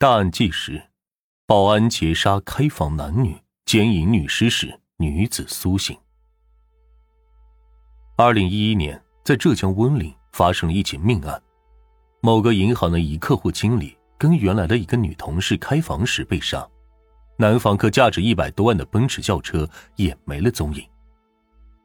大案纪实：保安劫杀开房男女，奸淫女尸时，女子苏醒。二零一一年，在浙江温岭发生了一起命案，某个银行的一客户经理跟原来的一个女同事开房时被杀，男房客价值一百多万的奔驰轿车也没了踪影。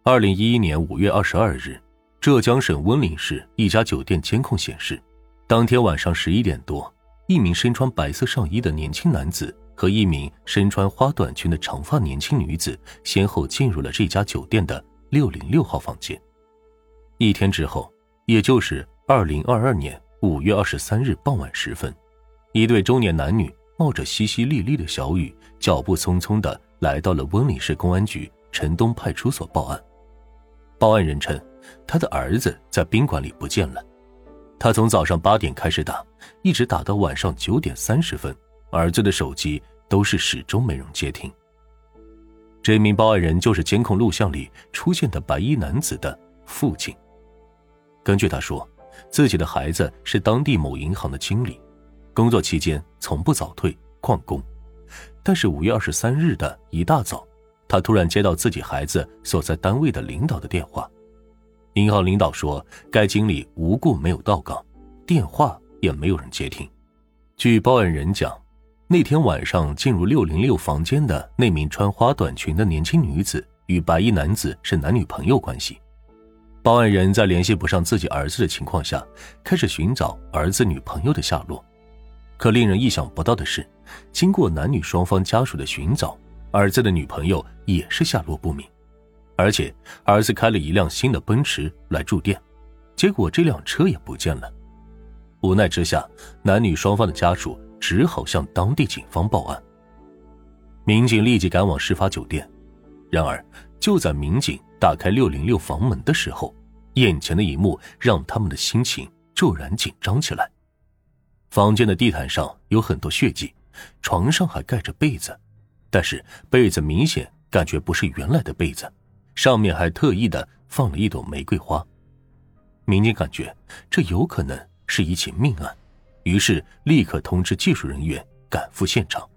二零一一年五月二十二日，浙江省温岭市一家酒店监控显示，当天晚上十一点多。一名身穿白色上衣的年轻男子和一名身穿花短裙的长发年轻女子先后进入了这家酒店的六零六号房间。一天之后，也就是二零二二年五月二十三日傍晚时分，一对中年男女冒着淅淅沥沥的小雨，脚步匆匆的来到了温岭市公安局城东派出所报案。报案人称，他的儿子在宾馆里不见了。他从早上八点开始打，一直打到晚上九点三十分，儿子的手机都是始终没人接听。这名报案人就是监控录像里出现的白衣男子的父亲。根据他说，自己的孩子是当地某银行的经理，工作期间从不早退旷工，但是五月二十三日的一大早，他突然接到自己孩子所在单位的领导的电话。银行领导说，该经理无故没有到岗，电话也没有人接听。据报案人讲，那天晚上进入六零六房间的那名穿花短裙的年轻女子与白衣男子是男女朋友关系。报案人在联系不上自己儿子的情况下，开始寻找儿子女朋友的下落。可令人意想不到的是，经过男女双方家属的寻找，儿子的女朋友也是下落不明。而且儿子开了一辆新的奔驰来住店，结果这辆车也不见了。无奈之下，男女双方的家属只好向当地警方报案。民警立即赶往事发酒店，然而就在民警打开六零六房门的时候，眼前的一幕让他们的心情骤然紧张起来。房间的地毯上有很多血迹，床上还盖着被子，但是被子明显感觉不是原来的被子。上面还特意的放了一朵玫瑰花，民警感觉这有可能是一起命案，于是立刻通知技术人员赶赴现场。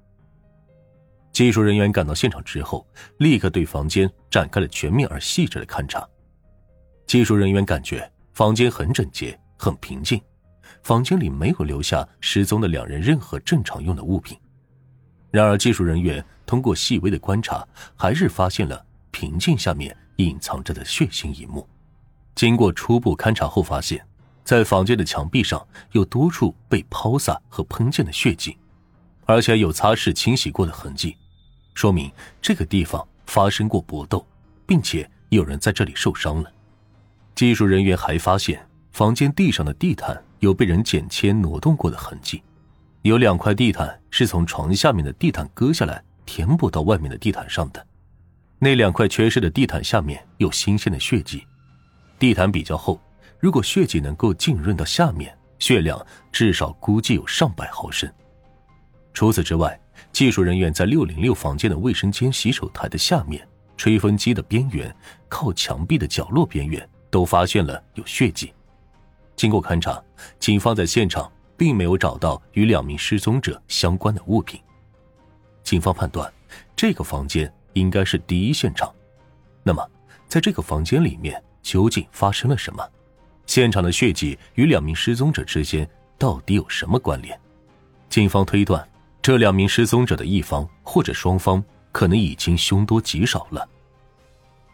技术人员赶到现场之后，立刻对房间展开了全面而细致的勘查。技术人员感觉房间很整洁、很平静，房间里没有留下失踪的两人任何正常用的物品。然而，技术人员通过细微的观察，还是发现了。平静下面隐藏着的血腥一幕。经过初步勘查后，发现，在房间的墙壁上有多处被抛洒和喷溅的血迹，而且有擦拭清洗过的痕迹，说明这个地方发生过搏斗，并且有人在这里受伤了。技术人员还发现，房间地上的地毯有被人剪切挪动过的痕迹，有两块地毯是从床下面的地毯割下来填补到外面的地毯上的。那两块缺失的地毯下面有新鲜的血迹，地毯比较厚，如果血迹能够浸润到下面，血量至少估计有上百毫升。除此之外，技术人员在六零六房间的卫生间洗手台的下面、吹风机的边缘、靠墙壁的角落边缘都发现了有血迹。经过勘查，警方在现场并没有找到与两名失踪者相关的物品。警方判断，这个房间。应该是第一现场，那么，在这个房间里面究竟发生了什么？现场的血迹与两名失踪者之间到底有什么关联？警方推断，这两名失踪者的一方或者双方可能已经凶多吉少了。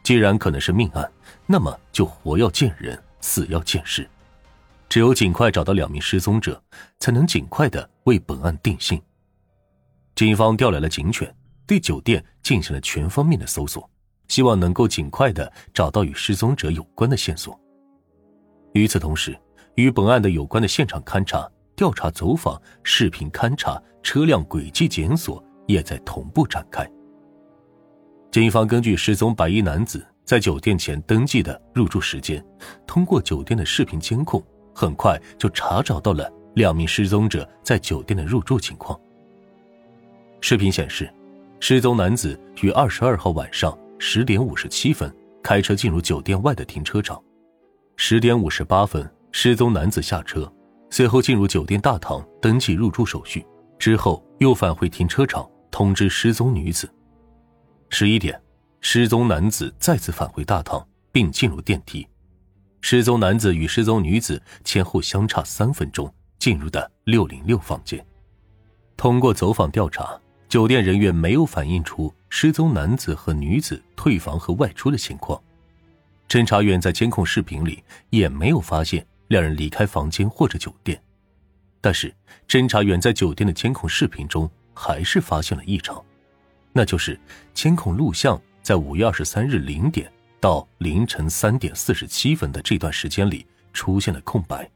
既然可能是命案，那么就活要见人，死要见尸，只有尽快找到两名失踪者，才能尽快的为本案定性。警方调来了警犬。对酒店进行了全方面的搜索，希望能够尽快的找到与失踪者有关的线索。与此同时，与本案的有关的现场勘查、调查走访、视频勘查、车辆轨迹检索也在同步展开。警方根据失踪白衣男子在酒店前登记的入住时间，通过酒店的视频监控，很快就查找到了两名失踪者在酒店的入住情况。视频显示。失踪男子于二十二号晚上十点五十七分开车进入酒店外的停车场，十点五十八分，失踪男子下车，随后进入酒店大堂登记入住手续，之后又返回停车场通知失踪女子。十一点，失踪男子再次返回大堂，并进入电梯。失踪男子与失踪女子前后相差三分钟进入的六零六房间。通过走访调查，酒店人员没有反映出失踪男子和女子退房和外出的情况。侦查员在监控视频里也没有发现两人离开房间或者酒店。但是，侦查员在酒店的监控视频中还是发现了异常，那就是监控录像在五月二十三日零点到凌晨三点四十七分的这段时间里出现了空白。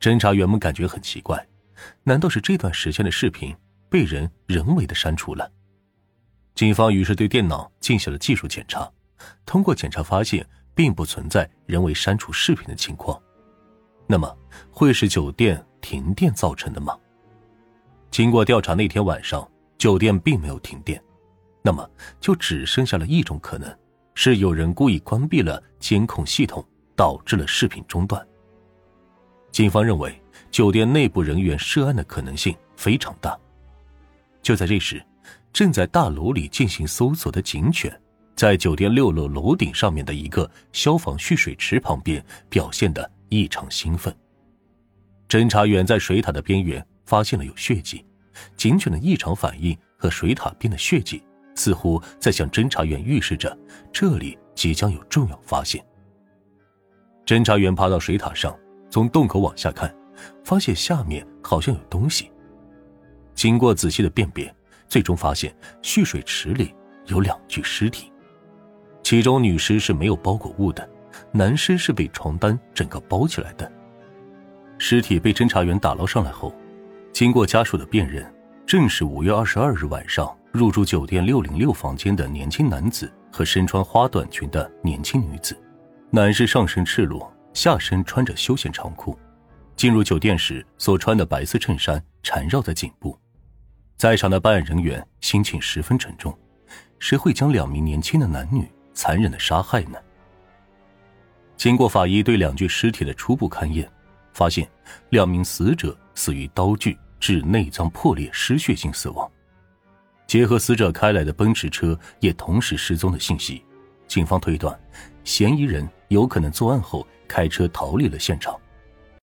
侦查员们感觉很奇怪，难道是这段时间的视频被人人为的删除了？警方于是对电脑进行了技术检查，通过检查发现并不存在人为删除视频的情况。那么，会是酒店？停电造成的吗？经过调查，那天晚上酒店并没有停电，那么就只剩下了一种可能，是有人故意关闭了监控系统，导致了视频中断。警方认为酒店内部人员涉案的可能性非常大。就在这时，正在大楼里进行搜索的警犬，在酒店六楼楼顶上面的一个消防蓄水池旁边表现的异常兴奋。侦查员在水塔的边缘发现了有血迹，警犬的异常反应和水塔边的血迹似乎在向侦查员预示着这里即将有重要发现。侦查员爬到水塔上，从洞口往下看，发现下面好像有东西。经过仔细的辨别，最终发现蓄水池里有两具尸体，其中女尸是没有包裹物的，男尸是被床单整个包起来的。尸体被侦查员打捞上来后，经过家属的辨认，正是五月二十二日晚上入住酒店六零六房间的年轻男子和身穿花短裙的年轻女子。男士上身赤裸，下身穿着休闲长裤，进入酒店时所穿的白色衬衫缠绕在颈部。在场的办案人员心情十分沉重，谁会将两名年轻的男女残忍的杀害呢？经过法医对两具尸体的初步勘验。发现两名死者死于刀具致内脏破裂、失血性死亡。结合死者开来的奔驰车也同时失踪的信息，警方推断，嫌疑人有可能作案后开车逃离了现场。